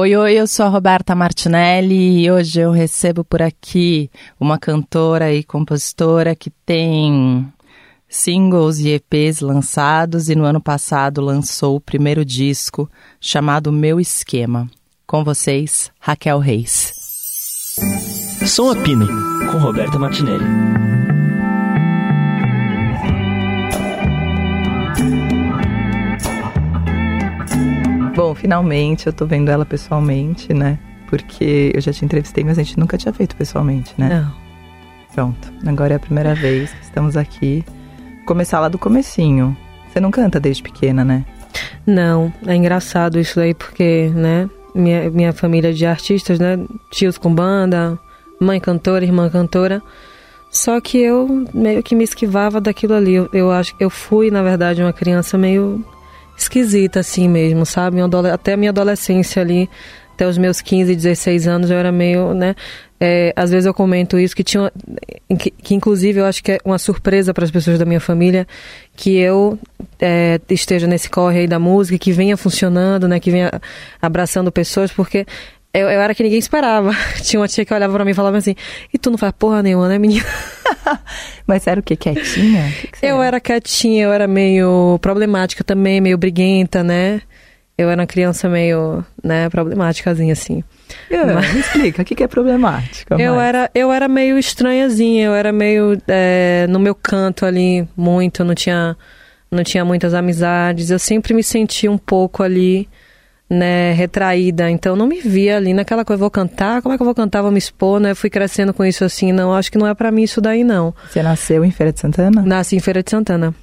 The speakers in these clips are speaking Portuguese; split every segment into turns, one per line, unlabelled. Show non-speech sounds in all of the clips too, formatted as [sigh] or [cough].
Oi, oi, eu sou a Roberta Martinelli e hoje eu recebo por aqui uma cantora e compositora que tem singles e EPs lançados e no ano passado lançou o primeiro disco chamado Meu Esquema. Com vocês, Raquel Reis.
Som a Pino, com Roberta Martinelli.
Bom, finalmente eu tô vendo ela pessoalmente, né? Porque eu já te entrevistei, mas a gente nunca tinha feito pessoalmente, né?
Não.
Pronto, agora é a primeira vez que estamos aqui. Começar lá do comecinho. Você não canta desde pequena, né?
Não, é engraçado isso aí porque, né, minha, minha família de artistas, né, tios com banda, mãe cantora, irmã cantora. Só que eu meio que me esquivava daquilo ali. Eu, eu acho que eu fui, na verdade, uma criança meio esquisita assim mesmo, sabe? Até a minha adolescência ali, até os meus 15, 16 anos, eu era meio, né? É, às vezes eu comento isso, que tinha. Que, que inclusive eu acho que é uma surpresa para as pessoas da minha família que eu é, esteja nesse corre aí da música, que venha funcionando, né? Que venha abraçando pessoas, porque eu, eu, era que ninguém esperava. [laughs] Tinha uma tia que olhava pra mim e falava assim: E tu não faz porra nenhuma, né, menina? [laughs]
Mas era o que? Quietinha? Que que
eu era? era quietinha, eu era meio problemática também, meio briguenta, né? Eu era uma criança meio, né, problemáticazinha, assim.
Yeah, Mas... Me explica, o que, que é problemática?
Eu era, eu era meio estranhazinha, eu era meio é, no meu canto ali, muito, não tinha, não tinha muitas amizades. Eu sempre me senti um pouco ali né, retraída, então não me via ali naquela coisa, vou cantar, como é que eu vou cantar, vou me expor, né? Fui crescendo com isso assim, não, acho que não é para mim isso daí não.
Você nasceu em Feira de Santana?
Nasci em Feira de Santana.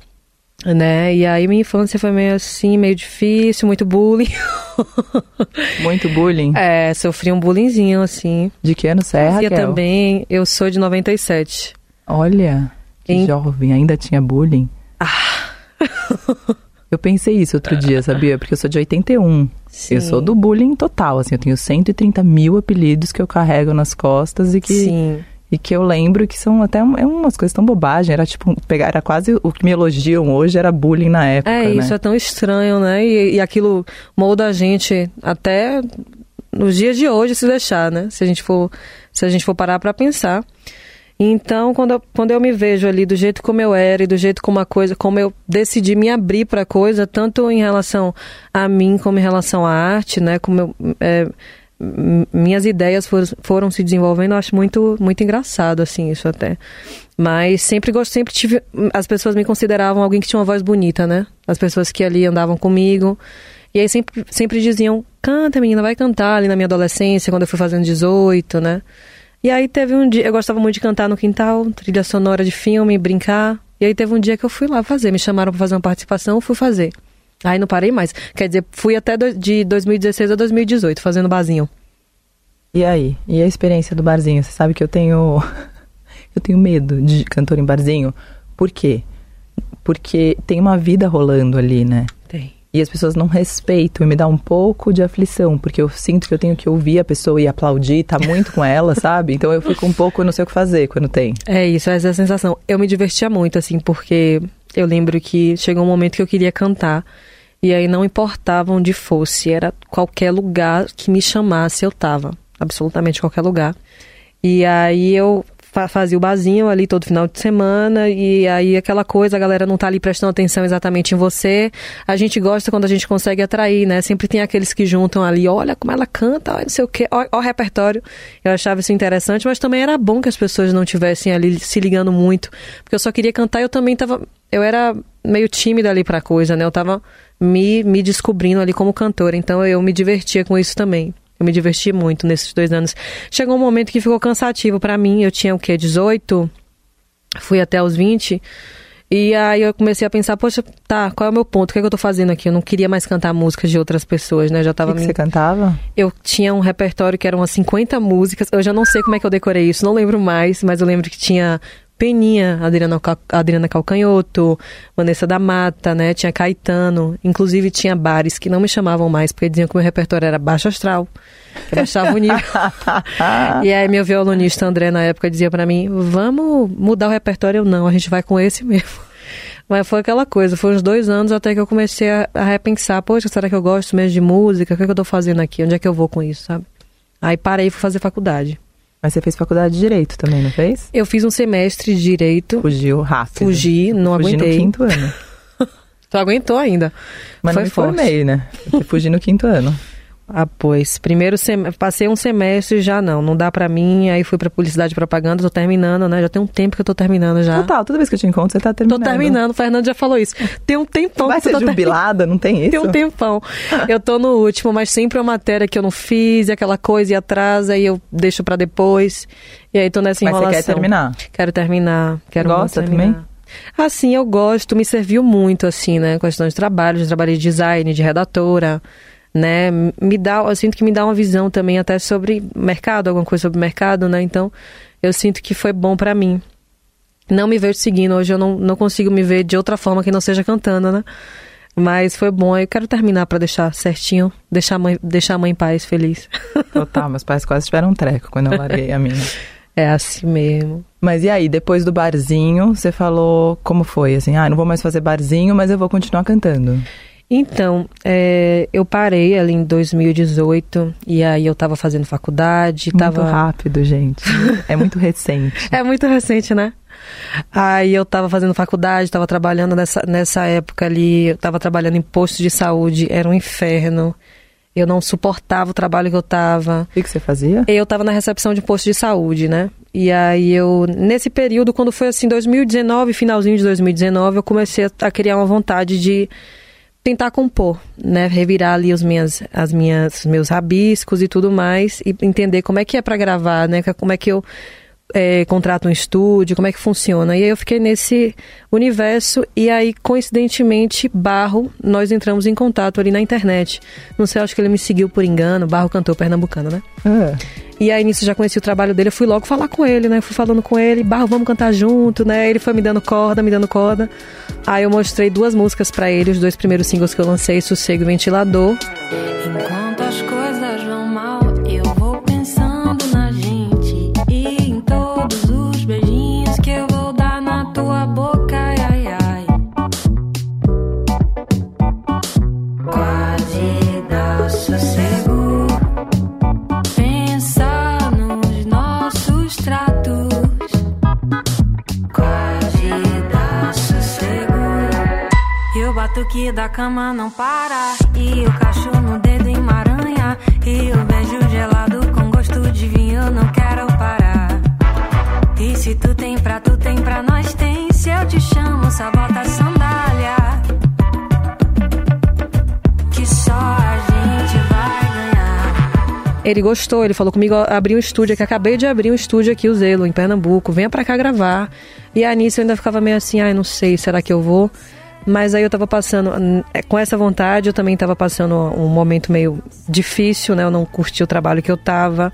Né? E aí minha infância foi meio assim, meio difícil, muito bullying. [laughs]
muito bullying?
É, sofri um bullyingzinho assim.
De que ano você é, Raquel?
também, eu sou de 97.
Olha, que em... jovem, ainda tinha bullying?
Ah... [laughs]
Eu pensei isso outro dia, sabia? Porque eu sou de 81. Sim. Eu sou do bullying total, assim. Eu tenho 130 mil apelidos que eu carrego nas costas e que...
Sim.
E que eu lembro que são até é umas coisas tão bobagem. Era tipo, pegar, era quase o que me elogiam hoje era bullying na época.
É,
né?
isso é tão estranho, né? E, e aquilo molda a gente até nos dias de hoje se deixar, né? Se a gente for, se a gente for parar para pensar. Então, quando eu, quando eu me vejo ali do jeito como eu era e do jeito como a coisa, como eu decidi me abrir para a coisa, tanto em relação a mim como em relação à arte, né? Como eu, é, minhas ideias for, foram se desenvolvendo, eu acho muito, muito engraçado, assim, isso até. Mas sempre gosto, sempre tive. As pessoas me consideravam alguém que tinha uma voz bonita, né? As pessoas que ali andavam comigo. E aí sempre, sempre diziam: canta, menina, vai cantar ali na minha adolescência, quando eu fui fazendo 18, né? E aí teve um dia, eu gostava muito de cantar no quintal, trilha sonora de filme, brincar. E aí teve um dia que eu fui lá fazer, me chamaram para fazer uma participação, fui fazer. Aí não parei mais. Quer dizer, fui até do, de 2016 a 2018 fazendo barzinho.
E aí? E a experiência do barzinho? Você sabe que eu tenho [laughs] eu tenho medo de cantor em barzinho. Por quê? Porque tem uma vida rolando ali, né? E as pessoas não respeitam e me dá um pouco de aflição, porque eu sinto que eu tenho que ouvir a pessoa e aplaudir, tá muito com ela, [laughs] sabe? Então eu fico um pouco, não sei o que fazer quando tem.
É isso, essa é a sensação. Eu me divertia muito, assim, porque eu lembro que chegou um momento que eu queria cantar. E aí não importava onde fosse, era qualquer lugar que me chamasse, eu tava. Absolutamente qualquer lugar. E aí eu fazia o barzinho ali todo final de semana e aí aquela coisa, a galera não tá ali prestando atenção exatamente em você. A gente gosta quando a gente consegue atrair, né? Sempre tem aqueles que juntam ali, olha como ela canta, olha não sei o quê, olha, o repertório. Eu achava isso interessante, mas também era bom que as pessoas não tivessem ali se ligando muito, porque eu só queria cantar e eu também tava, eu era meio tímida ali pra coisa, né? Eu tava me, me descobrindo ali como cantora, então eu me divertia com isso também. Eu me diverti muito nesses dois anos. Chegou um momento que ficou cansativo para mim. Eu tinha o quê? 18? Fui até os 20. E aí eu comecei a pensar, poxa, tá, qual é o meu ponto? O que, é que eu tô fazendo aqui? Eu não queria mais cantar músicas de outras pessoas, né? Já tava.
O que, que você cantava?
Eu tinha um repertório que eram umas 50 músicas. Eu já não sei como é que eu decorei isso, não lembro mais, mas eu lembro que tinha Peninha, Adriana, Adriana Calcanhoto, Vanessa da Mata, né? Tinha Caetano. Inclusive tinha bares que não me chamavam mais, porque diziam que meu repertório era baixo astral. Que baixava o nível. [laughs] e aí meu violonista André, na época, dizia para mim, vamos mudar o repertório. Eu, não, a gente vai com esse mesmo. [laughs] Mas foi aquela coisa, foi uns dois anos até que eu comecei a, a repensar, poxa, será que eu gosto mesmo de música? O que, é que eu tô fazendo aqui? Onde é que eu vou com isso, sabe? Aí parei e fui fazer faculdade.
Mas você fez faculdade de Direito também, não fez?
Eu fiz um semestre de Direito.
Fugiu rápido.
Fugi, não
Fugi
aguentei.
no quinto ano. [laughs]
Tu aguentou ainda.
Mas
Foi
não me
forte.
formei, né? Eu fugi no quinto ano. [laughs]
Ah, pois. Primeiro sem... passei um semestre já não, não dá pra mim. Aí fui pra publicidade e propaganda, tô terminando, né? Já tem um tempo que eu tô terminando já.
Total, toda vez que eu te encontro, você tá
Tô
terminando.
terminando, o Fernando já falou isso. Tem um tempão
Vai
que eu
ser jubilada, não tem isso? [laughs]
Tem um tempão. Eu tô no último, mas sempre uma matéria que eu não fiz, e aquela coisa e atrasa, e eu deixo pra depois. E aí tô nessa
Mas você
enrolação.
quer terminar?
Quero terminar. Quero
Gosta
terminar.
também?
Assim, eu gosto, me serviu muito, assim, né? Questão de trabalho, de trabalho de design, de redatora, né? Me dá, eu sinto que me dá uma visão também até sobre mercado, alguma coisa sobre mercado, né? Então, eu sinto que foi bom pra mim. Não me vejo seguindo, hoje eu não, não consigo me ver de outra forma que não seja cantando, né? Mas foi bom, eu quero terminar pra deixar certinho, deixar a mãe, deixar a mãe em paz, feliz.
Total, [laughs] meus pais quase tiveram um treco quando eu larguei a minha.
É assim mesmo.
Mas e aí, depois do barzinho, você falou como foi? Assim, ah, não vou mais fazer barzinho, mas eu vou continuar cantando.
Então, é, eu parei ali em 2018 e aí eu tava fazendo faculdade,
Muito
tava
rápido, gente. [laughs] É muito recente.
É muito recente, né? Aí eu tava fazendo faculdade, tava trabalhando nessa, nessa época ali, eu tava trabalhando em posto de saúde, era um inferno. Eu não suportava o trabalho que eu tava.
O que, você fazia?
Eu tava na recepção de posto de saúde, né? E aí eu, nesse período, quando foi assim, 2019, finalzinho de 2019, eu comecei a, a criar uma vontade de tentar compor, né? Revirar ali os minhas, as minhas, meus rabiscos e tudo mais, e entender como é que é pra gravar, né? Como é que eu é, contrato um estúdio, como é que funciona. E aí eu fiquei nesse universo e aí, coincidentemente, Barro, nós entramos em contato ali na internet. Não sei, acho que ele me seguiu por engano, Barro cantor pernambucano, né?
Ah,
E aí, nisso, já conheci o trabalho dele, eu fui logo falar com ele, né? Fui falando com ele, Barro, vamos cantar junto, né? Ele foi me dando corda, me dando corda. Aí eu mostrei duas músicas pra ele, os dois primeiros singles que eu lancei, Sossego e Ventilador.
Enquanto as E o batuque da cama não para. E o cachorro no dedo emaranha. E o beijo gelado com gosto de vinho, eu não quero parar. E se tu tem pra tu, tem pra nós, tem. Se eu te chamo, só bota a sandália. Que só a gente vai ganhar.
Ele gostou, ele falou comigo, abri um estúdio aqui, acabei de abrir um estúdio aqui, o Zelo, em Pernambuco, venha pra cá gravar. E aí nisso eu ainda ficava meio assim, ai, não sei, será que eu vou? Mas aí eu tava passando, é, com essa vontade, eu também tava passando um momento meio difícil, né? Eu não curti o trabalho que eu tava.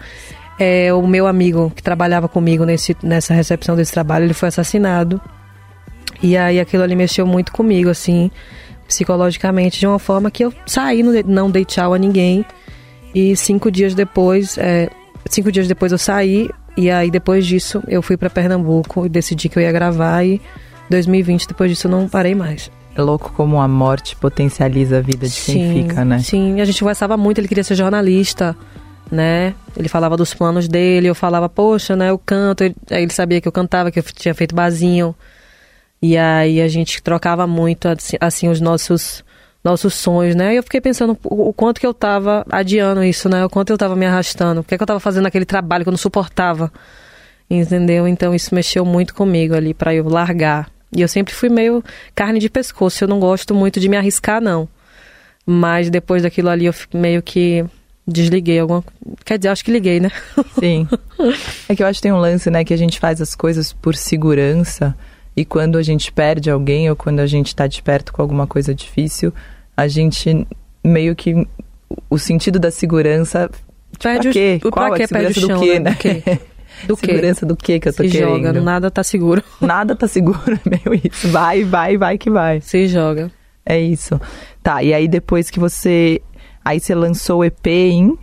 É, o meu amigo que trabalhava comigo nesse, nessa recepção desse trabalho, ele foi assassinado. E aí aquilo ali mexeu muito comigo, assim, psicologicamente, de uma forma que eu saí, não dei- tchau a ninguém. E cinco dias depois, é, cinco dias depois eu saí, e aí depois disso eu fui pra Pernambuco e decidi que eu ia gravar e 2020, depois disso eu não parei mais.
É louco como a morte potencializa a vida de quem fica, né?
Sim, a gente conversava muito, ele queria ser jornalista, né? Ele falava dos planos dele, eu falava, poxa, né, eu canto, ele, aí ele sabia que eu cantava, que eu tinha feito basinho. E aí a gente trocava muito, assim, assim, os nossos nossos sonhos, né? E eu fiquei pensando o, quanto que eu tava adiando isso, né? O quanto eu tava me arrastando, o que, é que eu tava fazendo aquele trabalho que eu não suportava. Entendeu? Então isso mexeu muito comigo ali pra eu largar. E eu sempre fui meio carne de pescoço, eu não gosto muito de me arriscar não. Mas depois daquilo ali eu meio que desliguei alguma Quer dizer, acho que liguei, né? [laughs]
Sim. É que eu acho que tem um lance, né, que a gente faz as coisas por segurança e quando a gente perde alguém ou quando a gente tá de perto com alguma coisa difícil, a gente meio que o sentido da segurança
Perde
pra
o-
quê?
o-
Qual
pra
é
quê?
a segurança
Perde o
do
chão,
quê,
né?
né? [laughs]
Do quê?
segurança do quê que eu tô
Se
querendo?
joga, nada tá seguro. [laughs]
Nada tá seguro, [laughs] meio isso. Vai, vai, vai que vai.
Se joga.
É isso. Tá, e aí depois que você. Aí você lançou o EP em.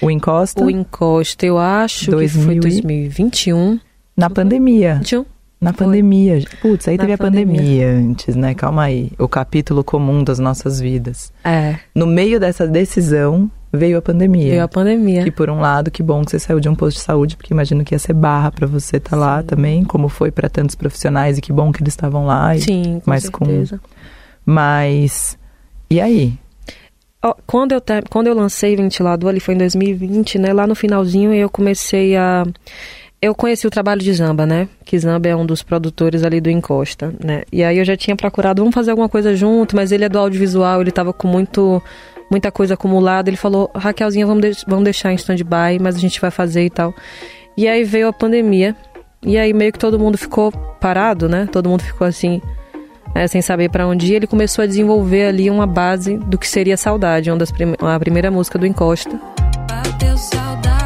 O Encosta?
O encosta, eu acho que
2000
foi
e-
2021.
Na pandemia.
21?
Na
Foi.
pandemia. Putz, aí
Na
teve a
pandemia.
pandemia antes, né? Calma aí. O capítulo comum das nossas vidas.
É,
No meio dessa decisão veio a pandemia.
veio a pandemia.
E por um lado, que bom que você saiu de um posto de saúde, porque imagino que ia ser barra pra você estar lá também, como foi pra tantos profissionais, e que bom que eles estavam lá. E-
Sim, com
mas com-
certeza.
Mas. E aí?
Quando, eu, quando eu lancei Ventilador, ali foi em 2020, né? Lá no finalzinho eu comecei a... Eu conheci o trabalho de Zamba, né? Que Zamba é um dos produtores ali do Encosta, né? E aí eu já tinha procurado, vamos fazer alguma coisa junto, mas ele é do audiovisual, ele tava com muito, muita coisa acumulada. Ele falou, Raquelzinha, vamos, deix- vamos deixar em stand-by, mas a gente vai fazer e tal. E aí veio a pandemia, e aí meio que todo mundo ficou parado, né? Todo mundo ficou assim, é, sem saber pra onde ir, ele começou a desenvolver ali uma base do que seria Saudade, uma das prim a primeira música do Encosta.
Bateu saudade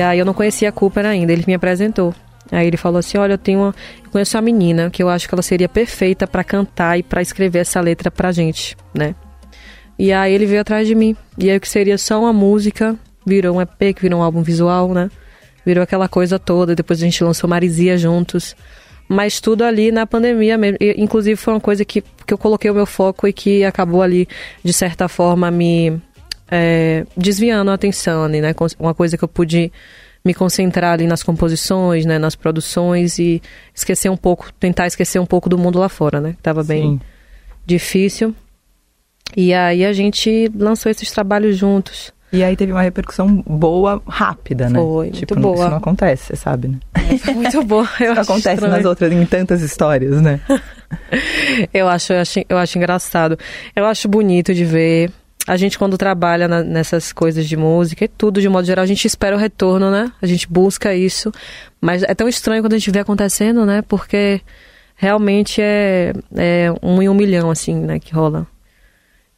E
aí eu não conhecia a Cooper ainda, ele me apresentou. Aí ele falou assim: Olha, eu tenho uma. Eu conheço uma menina que eu acho que ela seria perfeita pra cantar e pra escrever essa letra pra gente, né? E aí ele veio atrás de mim. E aí o que seria só uma música virou um EP, que virou um álbum visual, né? Virou aquela coisa toda. Depois a gente lançou Marizia juntos. Mas tudo ali na pandemia mesmo. E, inclusive foi uma coisa que, que eu coloquei o meu foco e que acabou ali, de certa forma, me é, desviando a atenção, ali, né? Uma coisa que eu pude me concentrar ali nas composições, né? Nas produções e esquecer um pouco, tentar esquecer um pouco do mundo lá fora, né? Que tava bem
Sim.
difícil. E aí a gente lançou esses trabalhos juntos.
E aí teve uma repercussão boa, rápida, né?
Foi, muito
tipo, não-
boa.
Isso não acontece, você sabe, né?
Foi muito [laughs] bom. Eu
Isso acontece
estranho.
nas outras, em tantas histórias, né? [laughs]
Eu acho, eu acho, eu acho engraçado. Eu acho bonito de ver. A gente, quando trabalha na- nessas coisas de música e tudo, de modo geral, a gente espera o retorno, né? A gente busca isso. Mas é tão estranho quando a gente vê acontecendo, né? Porque realmente é, é um em um milhão, assim, né? Que rola.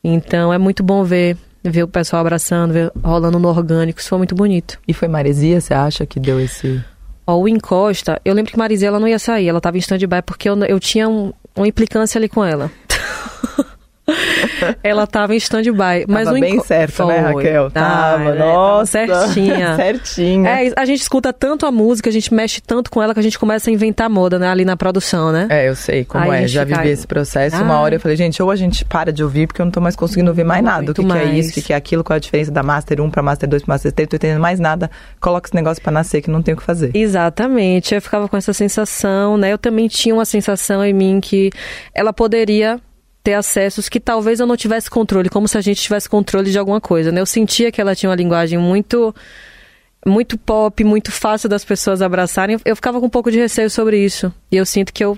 Então é muito bom ver, ver o pessoal abraçando, ver rolando no orgânico. Isso foi muito bonito.
E foi Maresia, você acha que deu esse.
Ó, o Encosta, eu lembro que Marizia ela não ia sair, ela tava em stand-by porque eu, eu tinha um- uma implicância ali com ela. [laughs] [laughs] ela tava em stand-by. Mas
Tava bem
Enco-
certo, né,
Foi.
Raquel? Tava,
né? Tava
nossa.
certinha. [laughs]
Certinha.
É, a gente escuta tanto a música, a gente mexe tanto com ela que a gente começa a inventar moda, né? Ali na produção, né?
É, eu sei como
Aí
é. Já vivi esse processo.
Ah.
Uma hora eu falei, gente, ou a gente para de ouvir, porque eu não tô mais conseguindo ouvir mais nada. O que,
Muito
que é
mais.
isso, o que, que é aquilo, qual é a diferença da Master 1 pra Master 2 pra Master 3, tô entendendo mais nada. Coloca esse negócio pra nascer que não tem o que fazer.
Exatamente, eu ficava com essa sensação, né? Eu também tinha uma sensação em mim que ela poderia ter acessos que talvez eu não tivesse controle, como se a gente tivesse controle de alguma coisa, né? Eu sentia que ela tinha uma linguagem muito muito pop, muito fácil das pessoas abraçarem. Eu ficava com um pouco de receio sobre isso. E eu sinto que eu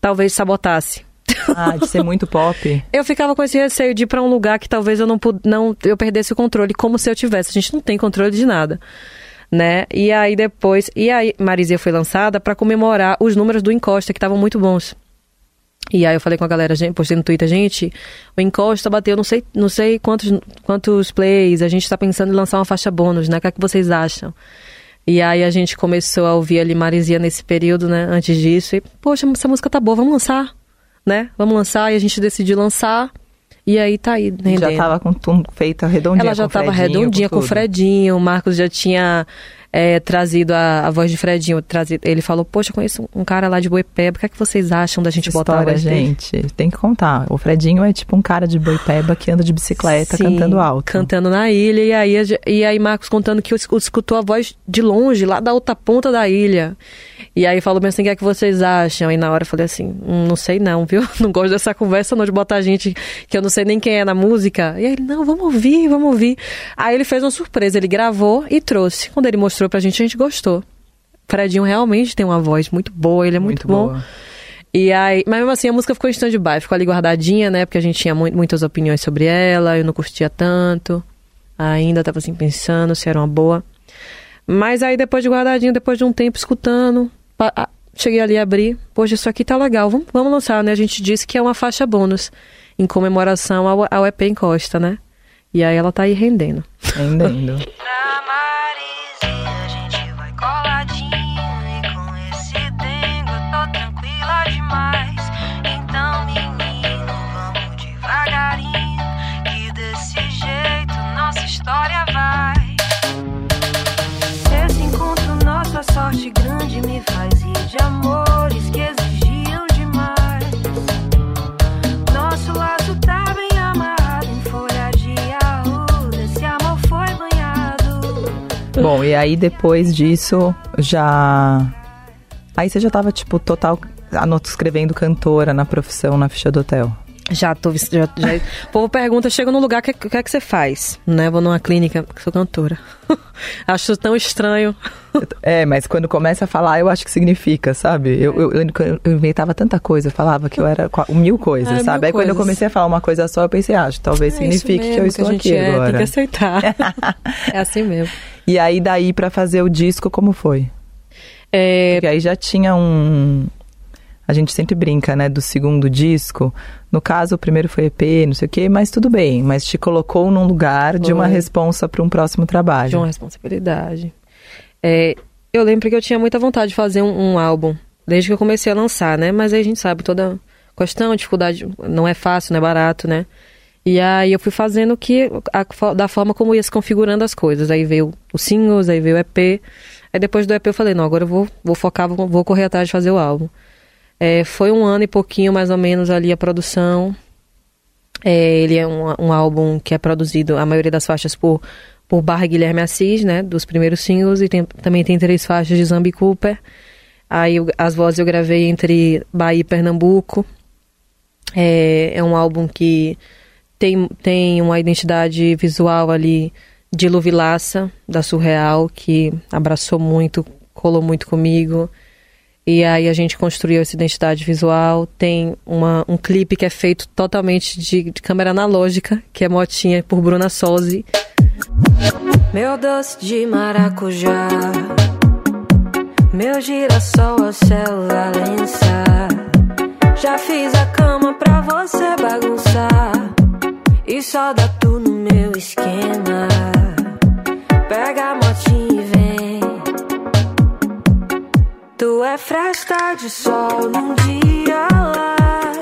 talvez sabotasse.
Ah, de ser muito pop. [laughs]
Eu ficava com esse receio de ir pra um lugar que talvez eu não, não eu perdesse o controle, como se eu tivesse. A gente não tem controle de nada, né? E aí depois, e aí Marizia foi lançada pra comemorar os números do Encosta que estavam muito bons. E aí eu falei com a galera, gente, postei no Twitter, gente, o Encosta bateu não sei, não sei quantos, quantos plays, a gente tá pensando em lançar uma faixa bônus, né? O que é que vocês acham? E aí a gente começou a ouvir ali Marizia nesse período, né? Antes disso. E, poxa, essa música tá boa, vamos lançar, né? Vamos lançar. E a gente decidiu lançar. E aí tá aí,
Já tava com tudo feita redondinha.
Ela já
com
estava
Fredinho,
redondinha com o. Fredinho. O Marcos já tinha é, trazido a, a voz de Fredinho. Trazido, ele falou, poxa, conheço um cara lá de Boipeba. O que é que vocês acham da gente
Essa
botar a voz dele?
gente, tem que contar. O Fredinho é tipo um cara de boipeba que anda de bicicleta
Sim,
cantando alto.
Cantando na ilha. E aí, e aí Marcos contando que es- escutou a voz de longe, lá da outra ponta da ilha. E aí falou bem assim, o que é que vocês acham? E na hora eu falei assim, "Hum, não sei não, viu? [laughs] Não gosto dessa conversa não, de botar gente que eu não sei nem quem é na música. E aí ele, não, vamos ouvir, vamos ouvir. Aí ele fez uma surpresa, ele gravou e trouxe. Quando ele mostrou pra gente, a gente gostou. Fredinho realmente tem uma voz muito boa, ele é muito, bom.
boa.
E aí, mas mesmo assim a música ficou em stand-by, ficou ali guardadinha, né? Porque a gente tinha mu- muitas opiniões sobre ela, eu não curtia tanto. Ainda tava assim pensando se era uma boa. Mas aí depois de guardadinho, depois de um tempo escutando, cheguei ali a abrir, poxa, isso aqui tá legal, vamos, vamos lançar, né? A gente disse que é uma faixa bônus em comemoração ao, ao EP Encosta, né? E aí ela tá aí rendendo.
Rendendo. [laughs] Bom, e aí depois disso, já. Aí você já tava, tipo, total. Anoto escrevendo cantora na profissão na ficha do hotel.
Já tô. Já, já... [laughs] O povo pergunta, chega num lugar, o que, que é que você faz? Né? Vou numa clínica, sou cantora. [laughs] Acho tão estranho.
É, mas quando começa a falar, eu acho que significa, sabe? Eu, eu, eu, eu inventava tanta coisa, falava que eu era mil coisas,
Ah, mil
sabe? Aí quando eu
coisas.
comecei a falar uma coisa só, eu pensei, acho, talvez
É
signifique que eu estou
a gente
aqui
é,
agora.
Tem que aceitar. [laughs] é assim mesmo.
E aí, daí, pra fazer o disco, como foi?
É,
Porque aí já tinha um. A gente sempre brinca, né, do segundo disco. No caso, o primeiro foi EP, não sei o quê, mas tudo bem. Mas te colocou num lugar de uma
Foi.
responsa para um próximo trabalho.
de uma responsabilidade. É, eu lembro que eu tinha muita vontade de fazer um, um álbum, desde que eu comecei a lançar, né? Mas aí a gente sabe toda questão, dificuldade, não é fácil, não é barato, né? E aí eu fui fazendo que a da forma como ia se configurando as coisas. Aí veio os singles, aí veio o EP. Aí depois do EP eu falei, não, agora eu vou, vou focar, vou, vou correr atrás de fazer o álbum. É, foi um ano e pouquinho, mais ou menos, ali a produção. É, ele é um, um álbum que é produzido, a maioria das faixas, por, por Barra Guilherme Assis, né? Dos primeiros singles. E tem- também tem três faixas de Zambi Cooper. Aí eu- as vozes eu gravei entre Bahia e Pernambuco. É, é um álbum que tem, tem uma identidade visual ali de Lu Vilaça, da Surreal, que abraçou muito, colou muito comigo. E aí a gente construiu essa identidade visual. Tem uma, um clipe que é feito totalmente de, de câmera analógica, que é Motinha, por Bruna Sozzi.
Meu doce de maracujá, meu girassol ao céu Valença. Já fiz a cama pra você bagunçar e só dá tu no meu esquema. Pega a motinha e vem. Tu é fresta de sol num dia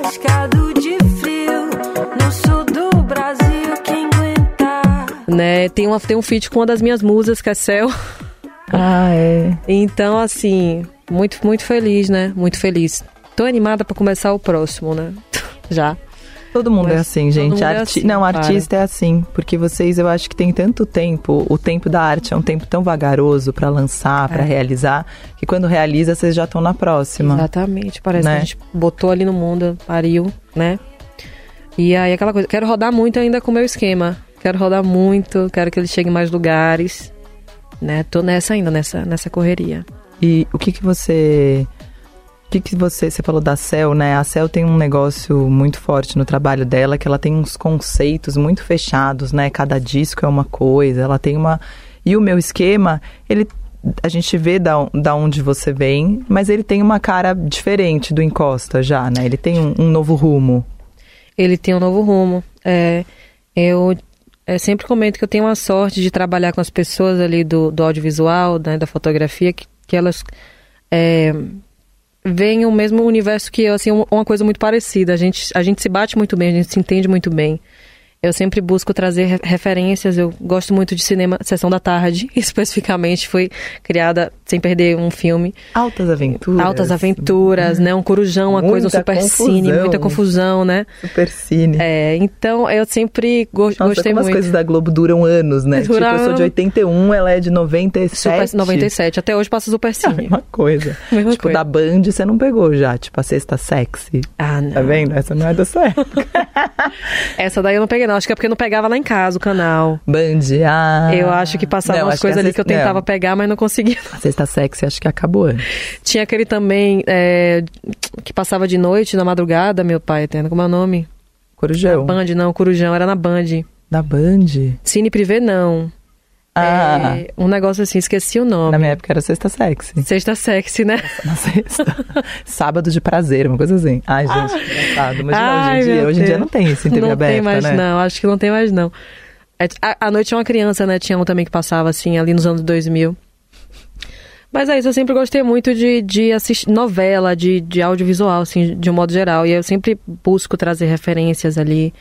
lascado de frio no sul do Brasil. Quem aguentar?
Né? Tem, uma, tem um feat com uma das minhas musas, que é Céu.
Ah, é.
Então, assim, muito, muito feliz, né? Muito feliz. Tô animada pra começar o próximo, né? [laughs] Já.
Todo mundo
Mas
é assim, gente.
mundo é
Arti-
assim,
não,
para.
artista é assim. Porque vocês, eu acho que tem tanto tempo. O tempo da arte é um tempo tão vagaroso pra lançar, pra
É.
realizar, que quando realiza, vocês já estão na próxima.
Exatamente. Parece
Né?
que a gente botou ali no mundo, pariu, né? E aí aquela coisa, quero rodar muito ainda com o meu esquema. Quero rodar muito, quero que ele chegue em mais lugares. Né? Tô nessa ainda, nessa, nessa correria.
E o que que você... Que que você... Você falou da Cel, né? A Cel tem um negócio muito forte no trabalho dela, que ela tem uns conceitos muito fechados, né? Cada disco é uma coisa, ela tem uma... E o meu esquema, ele... A gente vê da, da onde você vem, mas ele tem uma cara diferente do Encosta já, né? Ele tem um, um novo rumo.
ele tem um novo rumo. É, eu é, sempre comento que eu tenho a sorte de trabalhar com as pessoas ali do, do audiovisual, né, da fotografia, que, que elas é, veem o mesmo universo que eu, assim, um- uma coisa muito parecida. A gente, a gente se bate muito bem, a gente se entende muito bem. Eu sempre busco trazer re- referências. Eu gosto muito de cinema, Sessão da Tarde, [laughs] especificamente foi criada sem perder um filme.
Altas aventuras.
Altas Aventuras, né? Um corujão, uma coisa, um
Muita
super
confusão.
cine, muita confusão, né?
Super cine.
É, então eu sempre go-
Nossa,
gostei
como as
muito.
coisas da Globo duram anos, né? [laughs]
Duram-
Tipo, eu sou de 81, ela é de 97.
Super 97, até hoje passa Super
É a
Cine.
mesma coisa. [laughs]
Mesma
tipo,
coisa.
da Band você não pegou já, tipo, a sexta sexy.
Ah, não.
Tá vendo? Essa não é da sua época. [laughs]
Essa daí eu não peguei, não. Acho que é porque não pegava lá em casa o canal.
Band, ah.
eu acho que passava
Não,
umas coisas ali que eu tentava
não,
pegar, mas não conseguia.
A sexta sexy acho que acabou antes.
Tinha aquele também é, que passava de noite, na madrugada, meu pai eterno. Como é o nome?
Corujão.
Band, não, Corujão, era na Band.
Da Band.
Cine Privé, não.
Ah,
É, um negócio assim, esqueci o nome.
na minha época era sexta sexy.
Sexta sexy, né? [laughs]
Na sexta. Sábado de prazer, uma coisa assim. Ai, gente, que engraçado. Imagina
Ai,
hoje em dia. Hoje em dia não tem isso em TV
não
aberta,
tem mais,
né?
não. Acho que não tem mais, não. É, A, a noite é uma criança, né? Tinha um também que passava, assim, ali nos anos 2000. Mas é isso, eu sempre gostei muito de, de assistir novela, de, de audiovisual, assim, de um modo geral. E eu sempre busco trazer referências ali.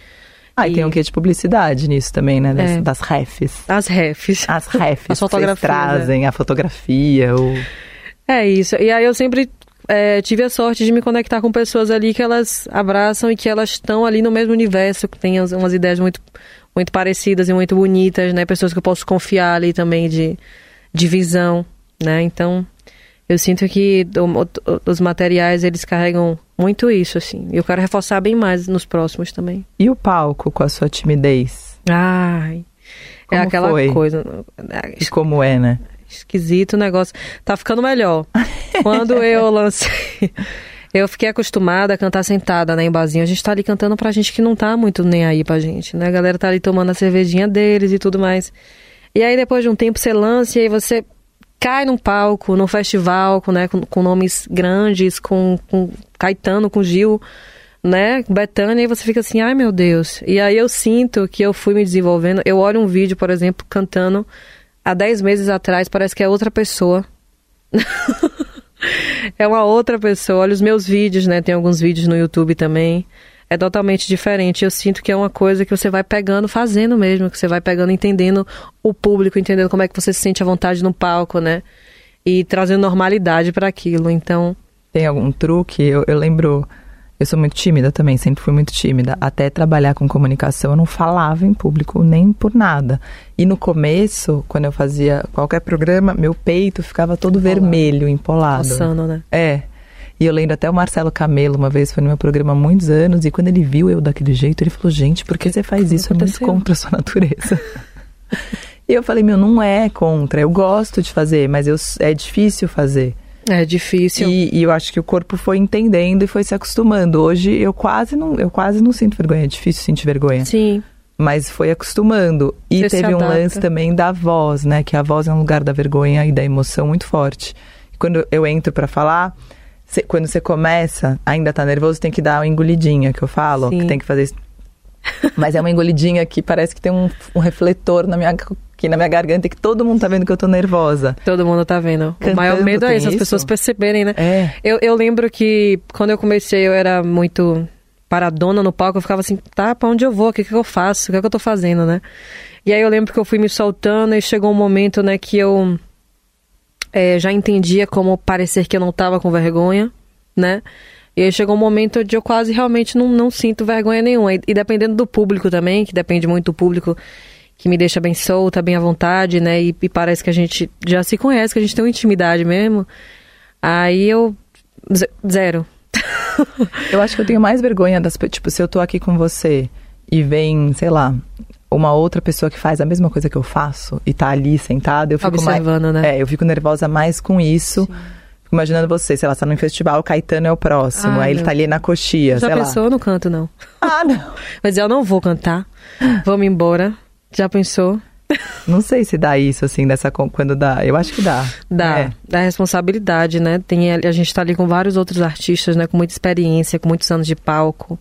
Ah, e
E-
tem um quê de publicidade nisso também, né? Das,
É.
das refs.
As refs.
As refs
As fotografias,
trazem, a fotografia, o...
É isso. E aí eu sempre é, tive a sorte de me conectar com pessoas ali que elas abraçam e que elas estão ali no mesmo universo, que as- umas ideias muito, muito parecidas e muito bonitas, né? Pessoas que eu posso confiar ali também de, de visão, né? Então, eu sinto que os materiais, eles carregam muito isso, assim. E eu quero reforçar bem mais nos próximos também.
E o palco com a sua timidez?
Ai...
Como
é aquela
foi?
coisa. é,
E como é, né?
esquisito o negócio. Tá ficando melhor. [laughs] Quando eu lancei. [laughs] Eu fiquei acostumada a cantar sentada, né, em barzinho. A gente tá ali cantando pra gente que não tá muito nem aí pra gente, né? A galera tá ali tomando a cervejinha deles e tudo mais. E aí, depois de um tempo, você lança e aí você cai num palco, num festival, com, né, com, com nomes grandes, com, com Caetano, com Gil, né, Betânia, e você fica assim, ai meu Deus. E aí eu sinto que eu fui me desenvolvendo. Eu olho um vídeo, por exemplo, cantando há 10 meses atrás, parece que é outra pessoa. [laughs] é uma outra pessoa. Olha os meus vídeos, né? Tem alguns vídeos no YouTube também. É totalmente diferente. Eu sinto que é uma coisa que você vai pegando, fazendo mesmo, que você vai pegando, entendendo o público, entendendo como é que você se sente à vontade no palco, né? E trazendo normalidade para aquilo. Então,
Tem algum truque? Eu, eu lembro... Eu sou muito tímida também, sempre fui muito tímida. Até trabalhar com comunicação, eu não falava em público nem por nada. E no começo, quando eu fazia qualquer programa, meu peito ficava todo
Empolado.
vermelho, empolado.
passando, né?
É. E eu lembro até o Marcelo Camelo, uma vez, foi no meu programa há muitos anos, e quando ele viu eu daquele jeito, ele falou, gente, por que você faz isso? É muito contra a sua natureza. [laughs] e eu falei, meu, não é contra, eu gosto de fazer, mas eu, é difícil fazer.
É difícil.
E, e eu acho que o corpo foi entendendo e foi se acostumando. Hoje eu quase não, eu quase não sinto vergonha, é difícil sentir vergonha.
Sim.
Mas foi acostumando. E
Você
teve um lance também da voz, né? Que a voz é um lugar da vergonha e da emoção muito forte. Quando eu entro pra falar, cê- quando você começa, ainda tá nervoso, tem que dar uma engolidinha, que eu falo.
Sim.
Que tem que fazer isso. Mas é uma engolidinha que parece que tem um, um refletor na minha, aqui na minha garganta e que todo mundo tá vendo que eu tô nervosa.
Todo mundo tá vendo.
Cantando
o maior medo é isso, as pessoas perceberem, né?
É.
Eu, eu lembro que quando eu comecei eu era muito paradona no palco, eu ficava assim, tá, pra onde eu vou? O que, que eu faço? O que, é que eu tô fazendo, né? E aí eu lembro que eu fui me soltando e chegou um momento, né, que eu é, já entendia como parecer que eu não tava com vergonha, né? E aí chegou um momento onde eu quase realmente não, não sinto vergonha nenhuma. E, e dependendo do público também, que depende muito do público, que me deixa bem solta, bem à vontade, né? E, e parece que a gente já se conhece, que a gente tem uma intimidade mesmo. Aí eu. ze- Zero.
Eu acho que eu tenho mais vergonha das tipo, se eu tô aqui com você e vem, sei lá, uma outra pessoa que faz a mesma coisa que eu faço e tá ali sentada, eu fico
Observando,
mais,
né?
É, eu fico nervosa mais com isso. Fico imaginando você, sei lá, você tá num festival, o Caetano é o próximo,
Ah,
aí ele
meu.
tá ali na coxia,
Já
sei lá.
pensou? Eu não canto, não.
Ah, não. [laughs]
Mas eu não vou cantar. Vamos embora. Já pensou?
Não sei se dá isso assim dessa quando dá. Eu acho que dá.
Dá,
É.
dá responsabilidade, né? Tem, a gente tá ali com vários outros artistas, né? Com muita experiência, com muitos anos de palco.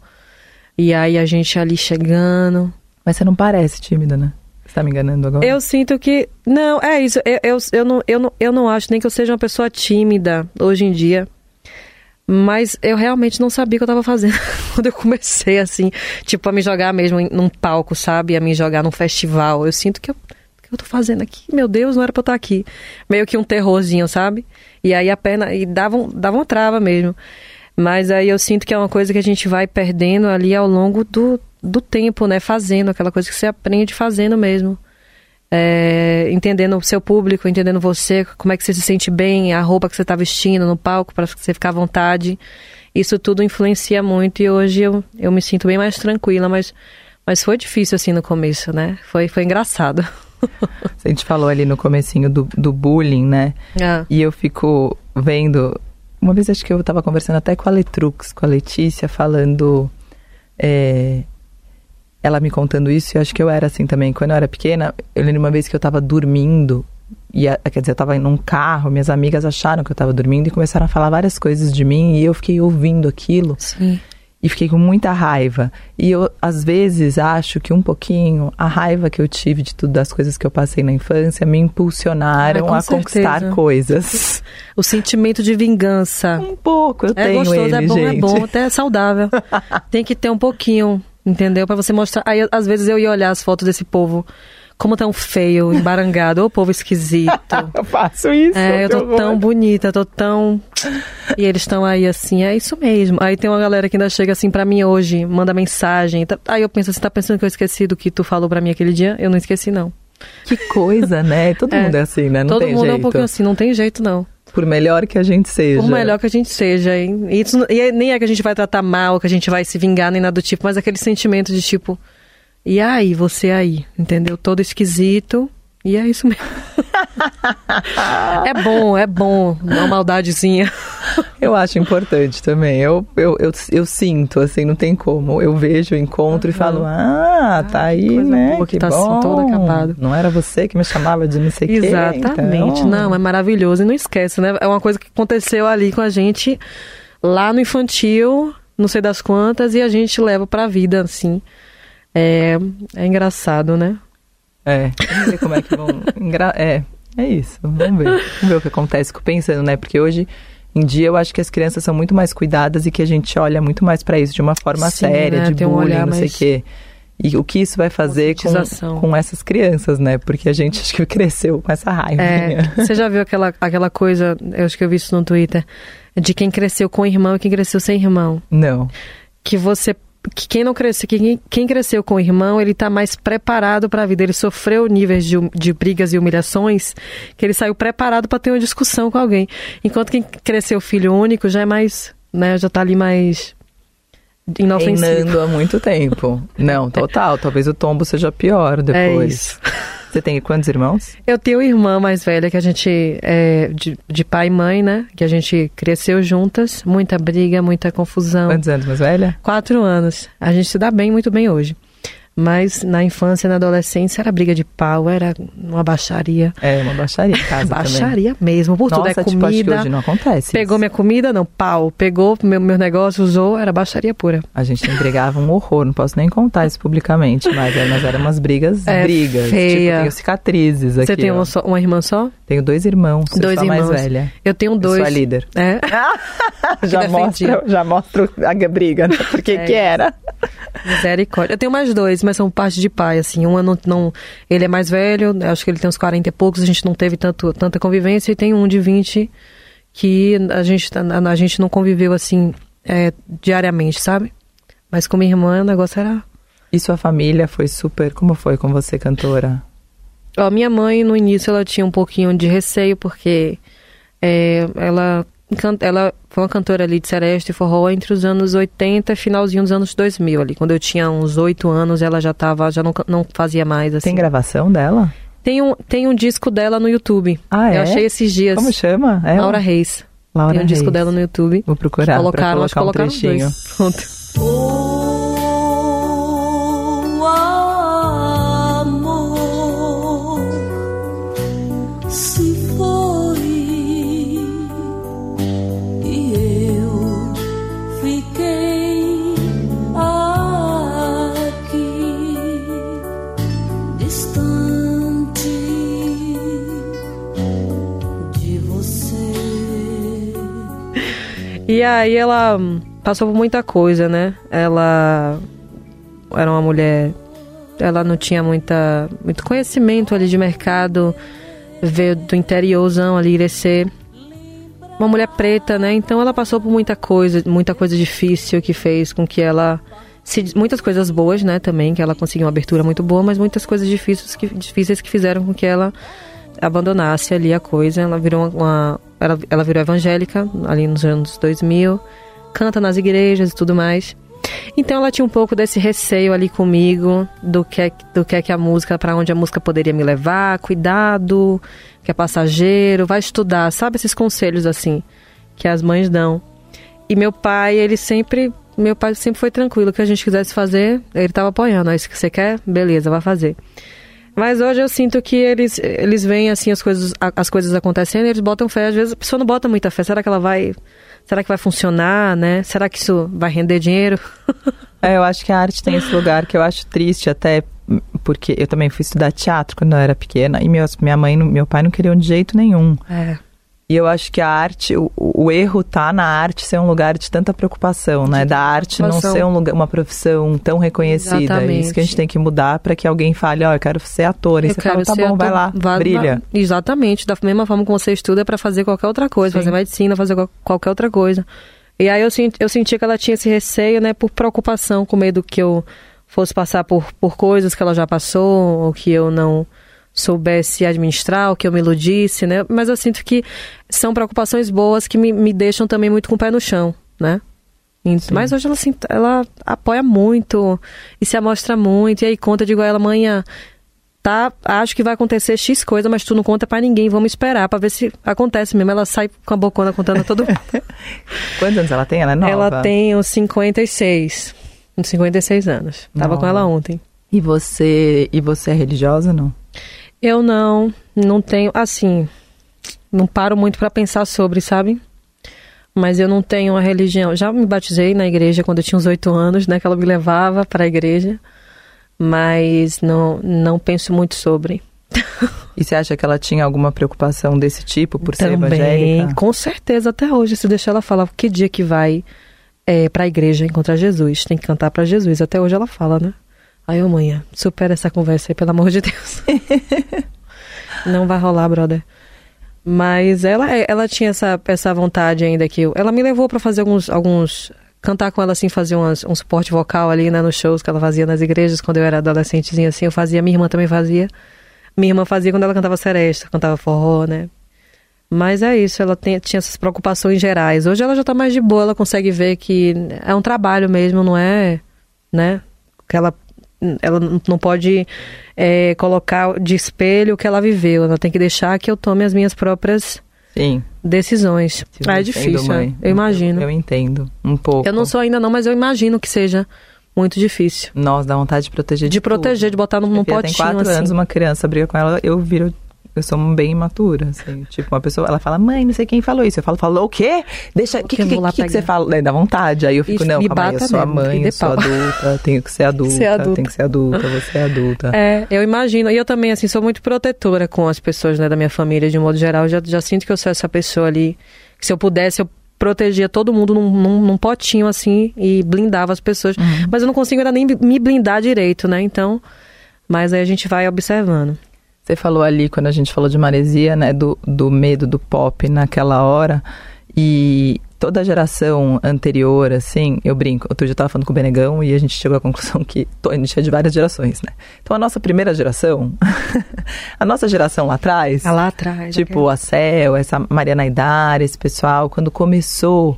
E aí a gente ali chegando.
Mas você não parece tímida, né? Você tá me enganando agora?
Eu sinto que. Não, é isso. Eu, eu, eu, não, eu, não, eu não acho nem que eu seja uma pessoa tímida hoje em dia. Mas eu realmente não sabia o que eu tava fazendo [laughs] quando eu comecei, assim, tipo, a me jogar mesmo em- num palco, sabe? A me jogar num festival. Eu sinto que eu. Que eu tô fazendo aqui? Meu Deus, não era pra eu estar aqui. Meio que um terrorzinho, sabe? E aí a perna. E dava, um- dava uma trava mesmo. Mas aí eu sinto que é uma coisa que a gente vai perdendo ali ao longo do, do tempo, né? Fazendo, aquela coisa que você aprende fazendo mesmo. É, entendendo o seu público, entendendo você, como é que você se sente bem, a roupa que você está vestindo no palco para você ficar à vontade. Isso tudo influencia muito e hoje eu, eu me sinto bem mais tranquila, mas, mas foi difícil assim no começo, né? Foi, foi engraçado. [laughs]
A gente falou ali no comecinho do, do bullying, né?
Ah,
E eu fico vendo. Uma vez acho que eu tava conversando até com a Letrux, com a Letícia, falando. é, ela me contando isso, e acho que eu era assim também. Quando eu era pequena, eu lembro uma vez que eu tava dormindo, e a- quer dizer, eu tava em um carro, minhas amigas acharam que eu tava dormindo e começaram a falar várias coisas de mim, e eu fiquei ouvindo aquilo
Sim.
e fiquei com muita raiva. E eu, às vezes, acho que um pouquinho a raiva que eu tive de tudo das coisas que eu passei na infância me impulsionaram
Ah,
a conquistar
certeza.
coisas. [laughs]
O sentimento de vingança.
Um pouco, eu
É
tenho
gostoso,
ele,
é bom,
gente.
é bom, até é saudável. [laughs] Tem que ter um pouquinho, entendeu? Pra você mostrar. Aí, às vezes, eu ia olhar as fotos desse povo. Como tão feio, embarangado, ô povo esquisito. [laughs]
Eu faço isso.
É, eu tô
horror.
tão bonita, eu tô tão. E eles estão aí assim, é isso mesmo. Aí tem uma galera que ainda chega assim pra mim hoje, manda mensagem. tá- Aí eu penso, você tá pensando que eu esqueci do que tu falou pra mim aquele dia? Eu não esqueci, não.
Que coisa, né? Todo
É.
mundo é assim, né? Não
Todo
tem
mundo
jeito.
é um pouquinho assim, não tem jeito, não.
Por melhor que a gente seja.
Por melhor que a gente seja, hein? E, isso, e nem é que a gente vai tratar mal, que a gente vai se vingar, nem nada do tipo, mas aquele sentimento de tipo, e aí, você aí, entendeu? Todo esquisito. E é isso mesmo. [laughs] é bom, é bom. Uma maldadezinha.
Eu acho importante também. Eu, eu, eu, eu sinto, assim, não tem como. Eu vejo, encontro e falo, ah, tá aí,
coisa
né?
que
que
tá assim,
bom.
todo acabado.
Não era você que me chamava de não sei o quê,
Exatamente.
então.
Não, é maravilhoso. E não esquece, né? É uma coisa que aconteceu ali com a gente lá no infantil, não sei das quantas, e a gente leva pra vida, assim. É, é engraçado, né?
É, vamos ver como é que vão. engra- É, é isso. Vamos ver. Vamos ver o que acontece. Fico pensando, né? Porque hoje em dia eu acho que as crianças são muito mais cuidadas e que a gente olha muito mais pra isso de uma forma
Sim,
séria,
né?
de
Tem um
bullying,
olhar
não sei o quê. E o que isso vai fazer com, com essas crianças, né? Porque a gente [laughs] acho que cresceu com essa raiva.
É, [laughs] você já viu aquela, aquela coisa, eu acho que eu vi isso no Twitter, de quem cresceu com irmão e quem cresceu sem irmão.
Não.
Que você. Que quem não cresceu, que quem, cresceu com irmão, ele tá mais preparado pra vida. Ele sofreu níveis de, de brigas e humilhações que ele saiu preparado pra ter uma discussão com alguém. Enquanto quem cresceu filho único já é mais. né, já tá ali mais. inofensivo.
Reinando há muito tempo. Não, total. Talvez o tombo seja pior [laughs]
É
depois.
isso.
Você tem quantos irmãos?
Eu tenho irmã mais velha que a gente é de, de pai e mãe, né? Que a gente cresceu juntas, muita briga, muita confusão.
Quantos anos mais velha?
Quatro anos. A gente se dá bem, muito bem hoje. Mas na infância e na adolescência era briga de pau, era uma baixaria.
É, uma baixaria em casa também.
baixaria mesmo, por tudo
Nossa,
é
tipo,
comida.
hoje não acontece
Pegou
isso.
minha comida? Não, pau. Pegou meu, meu negócio, usou, era baixaria pura.
A gente entregava um horror, não posso nem contar isso publicamente, mas, é- mas eram umas brigas,
É
brigas.
feia.
Tipo, tenho cicatrizes aqui.
Você tem uma, só- uma irmã só?
Tenho dois irmãos, eu
Dois
a mais
irmãos.
velha.
Eu tenho
Eu
dois.
sou a líder.
É. [laughs]
já, mostro, já mostro a briga, né? Porque
É
que era.
Misericórdia. Eu tenho mais dois, mas são parte de pai, assim. Um não, não, ele é mais velho, acho que ele tem uns 40 e poucos, a gente não teve tanto, tanta convivência, e tem um de 20 que a gente, a, a gente não conviveu, assim, é, diariamente, sabe? Mas com minha irmã, o negócio era...
E sua família foi super... Como foi com você, cantora?
Ó, minha mãe, no início, ela tinha um pouquinho de receio, porque é, ela, ela foi uma cantora ali de seresta e forró entre os anos 80 e finalzinho dos anos 2000 ali. Quando eu tinha uns 8 anos, ela já tava, já não, não fazia mais, assim.
Tem gravação dela?
Tem um, tem um disco dela no YouTube.
Ah, é?
Eu achei esses dias.
Como chama? É
Laura Reis.
Laura
tem um disco
Reis.
dela no YouTube.
Vou procurar
colocaram,
pra
acho que
colocar um
colocaram
trechinho.
Pronto.
Oh, E
aí ela passou por muita coisa, né? Ela era uma mulher. Ela não tinha muita, muito conhecimento ali de mercado. Veio do interiorzão ali, Irecê. Uma mulher preta, né? Então ela passou por muita coisa, muita coisa difícil que fez com que ela. se- muitas coisas boas, né, também, que ela conseguiu uma abertura muito boa, mas muitas coisas difíceis que, difíceis que fizeram com que ela abandonasse ali a coisa. Ela virou uma, uma- ela, ela virou evangélica ali nos anos 2000, canta nas igrejas e tudo mais. Então ela tinha um pouco desse receio ali comigo do que é- do que é que a música, para onde a música poderia me levar, cuidado, que é passageiro, vai estudar, sabe esses conselhos assim que as mães dão. E meu pai, ele sempre meu pai sempre foi tranquilo. O que a gente quisesse fazer, ele estava apoiando. É isso que você quer? Beleza, vai fazer. Mas hoje eu sinto que eles, eles veem assim as coisas, as coisas acontecendo, e eles botam fé. Às vezes a pessoa não bota muita fé. Será que ela vai. Será que vai funcionar, né? Será que isso vai render dinheiro? [laughs]
É, eu acho que a arte tem esse lugar que eu acho triste até, porque eu também fui estudar teatro quando eu era pequena e meus, minha mãe, e meu pai não queriam de jeito nenhum.
É.
E eu acho que a arte, o, o erro tá na arte ser um lugar de tanta preocupação, né? Da arte não ser um lugar, uma profissão tão reconhecida. É isso que a gente tem que mudar para que alguém fale, ó, eu quero ser ator. E
Eu
você
quero
fala, tá
ser
bom, vai
ator-
lá,
vá-
brilha.
vá- exatamente. Da mesma forma que você estuda é para fazer qualquer outra coisa,
Sim.
fazer medicina, fazer qual- qualquer outra coisa. E aí eu, senti, eu sentia que ela tinha esse receio, né, por preocupação, com medo que eu fosse passar por, por coisas que ela já passou, ou que eu não soubesse administrar, ou que eu me iludisse, né? Mas eu sinto que são preocupações boas que me, me deixam também muito com o pé no chão, né? E- Mas hoje ela, assim, ela apoia muito e se amostra muito. E aí conta, digo a ela, mãe, tá, acho que vai acontecer X coisa, mas tu não conta pra ninguém, vamos esperar pra ver se acontece mesmo. Ela sai com a bocona contando a todo mundo. [laughs]
Quantos anos ela tem? Ela é nova?
Ela tem uns 56, uns 56 anos. Tava com
Nova.
ela ontem.
E você, e você é religiosa, não?
Eu não, não tenho, assim, não paro muito pra pensar sobre, sabe? Mas eu não tenho uma religião. Já me batizei na igreja quando eu tinha uns oito anos, né? Que ela me levava para a igreja. Mas não, não penso muito sobre. [laughs]
E você acha que ela tinha alguma preocupação desse tipo por ser
Também,
evangélica?
com certeza, até hoje. Se deixar ela falar que dia que vai é, para a igreja encontrar Jesus, tem que cantar para Jesus. Até hoje ela fala, né? Aí, ô manhã, supera essa conversa aí, pelo amor de Deus. [laughs] Não vai rolar, brother. Mas ela, é- ela tinha essa, essa vontade ainda que eu, ela me levou para fazer alguns, alguns cantar com ela assim, fazer umas, um suporte vocal ali, né, nos shows que ela fazia nas igrejas quando eu era adolescentezinha assim, eu fazia, minha irmã também fazia. Minha irmã fazia quando ela cantava seresta, cantava forró, né? Mas é isso, ela tem- tinha essas preocupações gerais. Hoje ela já tá mais de boa, ela consegue ver que é um trabalho mesmo, não é, né? Que ela, não pode é, colocar de espelho o que ela viveu. Ela tem que deixar que eu tome as minhas próprias
Sim.
decisões. Ah, é difícil,
mãe.
né? eu imagino.
Eu, eu entendo, um pouco.
Eu não sou ainda não, mas eu imagino que seja muito difícil.
Nós dá vontade de proteger de
De proteger, de botar num, num
Minha filha tem
potinho
quatro
assim.
anos, uma criança briga com ela, eu viro. Eu sou bem imatura, assim. Tipo, uma pessoa, ela fala, mãe, não sei quem falou isso. Eu falo, falou o quê? Deixa. O que,
que eu
que, que, que você fala? Daí dá vontade. Aí eu fico,
Isso,
não, calma aí, eu sou a mãe, eu sou
pau.
adulta, tenho que ser [laughs] adulta,
Ser adulta.
tenho que ser adulta, vou ser adulta.
É, eu imagino. E eu também, assim, sou muito protetora com as pessoas né, da minha família, de um modo geral. Já, já sinto que eu sou essa pessoa ali. Que se eu pudesse, eu protegia todo mundo num, num, num potinho, assim, e blindava as pessoas.
Uhum.
Mas eu não consigo ainda nem me blindar direito, né? Então. Mas aí a gente vai observando.
Você falou ali, quando a gente falou de maresia, né, do, do medo do pop naquela hora. E toda a geração anterior, assim, eu brinco. Outro dia eu tava falando com o Benegão e a gente chegou à conclusão que a gente é de várias gerações, né? Então a nossa primeira geração, [laughs] a nossa geração lá atrás,
Ah, lá atrás.
tipo a Cel, essa Mariana Aidar, esse pessoal, quando começou,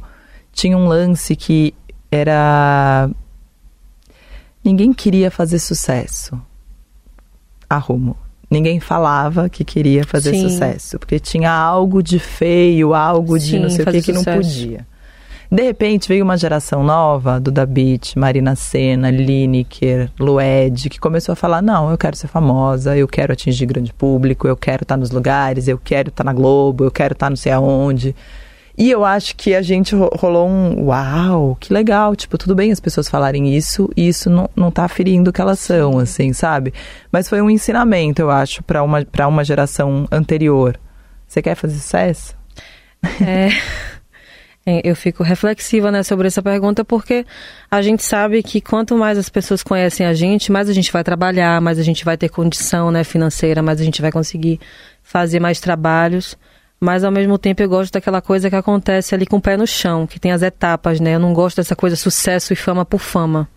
tinha um lance que era. Ninguém queria fazer sucesso. Arrumo. Ninguém falava que queria fazer
Sim.
sucesso, porque tinha algo de feio, algo de
Sim,
não sei o que que não
sucesso.
podia. De repente veio uma geração nova, Duda Beat, Marina Senna, Lineker, Lued, que começou a falar: não, eu quero ser famosa, eu quero atingir grande público, eu quero estar nos lugares, eu quero estar na Globo, eu quero estar não sei aonde. E eu acho que a gente ro- rolou um uau, que legal, tipo, tudo bem as pessoas falarem isso e isso não, não tá ferindo o que elas são, assim, sabe? Mas foi um ensinamento, eu acho, para uma, pra uma geração anterior. Você quer fazer sucesso?
É, [laughs] é, eu fico reflexiva né, sobre essa pergunta porque a gente sabe que quanto mais as pessoas conhecem a gente, mais a gente vai trabalhar, mais a gente vai ter condição né, financeira, mais a gente vai conseguir fazer mais trabalhos. Mas ao mesmo tempo eu gosto daquela coisa que acontece ali com o pé no chão, que tem as etapas, né? Eu não gosto dessa coisa sucesso e fama por fama.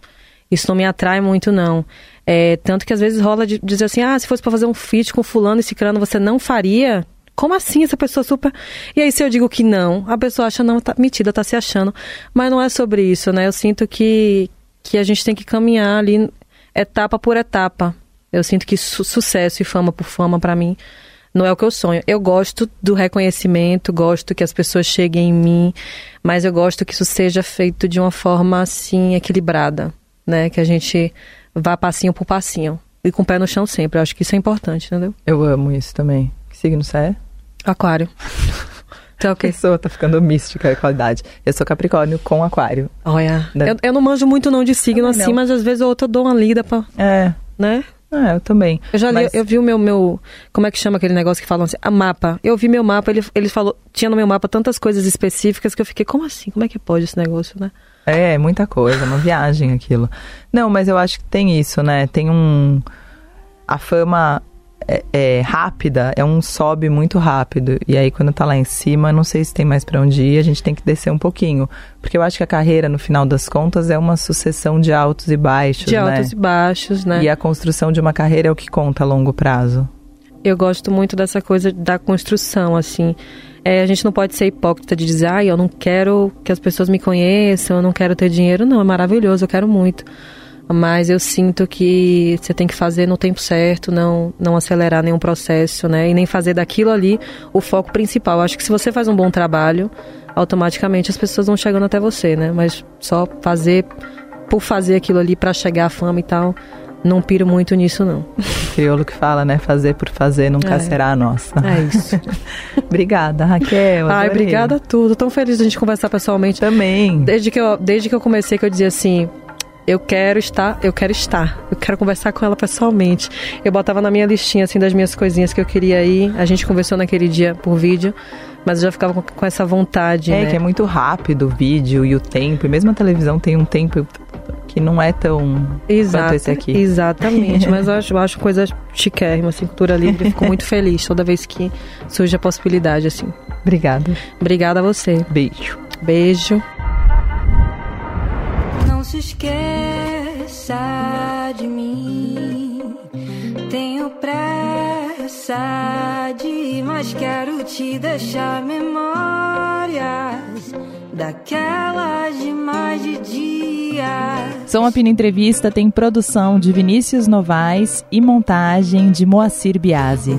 Isso não me atrai muito, não. É, tanto que às vezes rola de dizer assim, ah, se fosse para fazer um feat com fulano e ciclano, você não faria? Como assim essa pessoa super... E aí se eu digo que não, a pessoa acha, não, tá metida, tá se achando. Mas não é sobre isso, né? Eu sinto que, que a gente tem que caminhar ali etapa por etapa. Eu sinto que su- sucesso e fama por fama, para mim, não é o que eu sonho. Eu gosto do reconhecimento, gosto que as pessoas cheguem em mim, mas eu gosto que isso seja feito de uma forma assim equilibrada, né? Que a gente vá passinho por passinho e com o pé no chão sempre. Eu acho que isso é importante, entendeu?
Eu amo isso também. Que signo você é?
Aquário.
A [laughs]
ok.
pessoa tá ficando mística a qualidade. Eu sou Capricórnio com Aquário.
Olha,
Né?
eu, eu não manjo muito não de signo assim,
não.
mas às vezes ou outra eu dou uma lida pra,
É,
né?
É eu também.
Eu já li,
Mas-
eu vi o meu, meu. Como é que chama aquele negócio que falam assim? A mapa. Eu vi meu mapa, ele, ele falou. Tinha no meu mapa tantas coisas específicas que eu fiquei, como assim? Como é que pode esse negócio, né?
É, é muita coisa, uma viagem aquilo. Não, mas eu acho que tem isso, né? Tem um. A fama é, é rápida, é um sobe muito rápido. E aí, quando tá lá em cima, não sei se tem mais pra onde ir, a gente tem que descer um pouquinho. Porque eu acho que a carreira, no final das contas, é uma sucessão de altos e baixos,
De
né?
altos e baixos, né?
E a construção de uma carreira é o que conta a longo prazo.
Eu gosto muito dessa coisa da construção, assim. É, a gente não pode ser hipócrita de dizer, ai, eu não quero que as pessoas me conheçam, eu não quero ter dinheiro. Não, é maravilhoso, eu quero muito. Mas eu sinto que você tem que fazer no tempo certo, não, não acelerar nenhum processo, né? E nem fazer daquilo ali o foco principal. Acho que se você faz um bom trabalho, automaticamente as pessoas vão chegando até você, né? Mas só fazer por fazer aquilo ali pra chegar à fama e tal, não piro muito nisso, não. [laughs]
Crioulo que fala, né? Fazer por fazer nunca
É.
será a nossa.
É isso. [laughs]
Obrigada, Raquel.
Ai, obrigada a tudo. Tão feliz de a gente conversar pessoalmente.
Também.
Desde que eu, desde que eu comecei, que eu dizia assim. Eu quero estar, eu quero estar. Eu quero conversar com ela pessoalmente. Eu botava na minha listinha, assim, das minhas coisinhas que eu queria ir. A gente conversou naquele dia por vídeo, mas eu já ficava com, com essa vontade,
É,
né?
que é muito rápido o vídeo e o tempo. E mesmo a televisão tem um tempo que não é tão
Exato,
quanto esse aqui.
Exatamente, [laughs] mas eu acho, eu acho coisa chiquérrima, assim, cultura livre. Fico muito [laughs] feliz toda vez que surge a possibilidade, assim.
Obrigada.
Obrigada a você.
Beijo.
Beijo.
Se esqueça de mim. Tenho pressa de ir, mas quero te deixar memórias daquelas de mais de dia.
Som a Pina Entrevista tem produção de Vinícius Novaes e montagem de Moacir Biasi.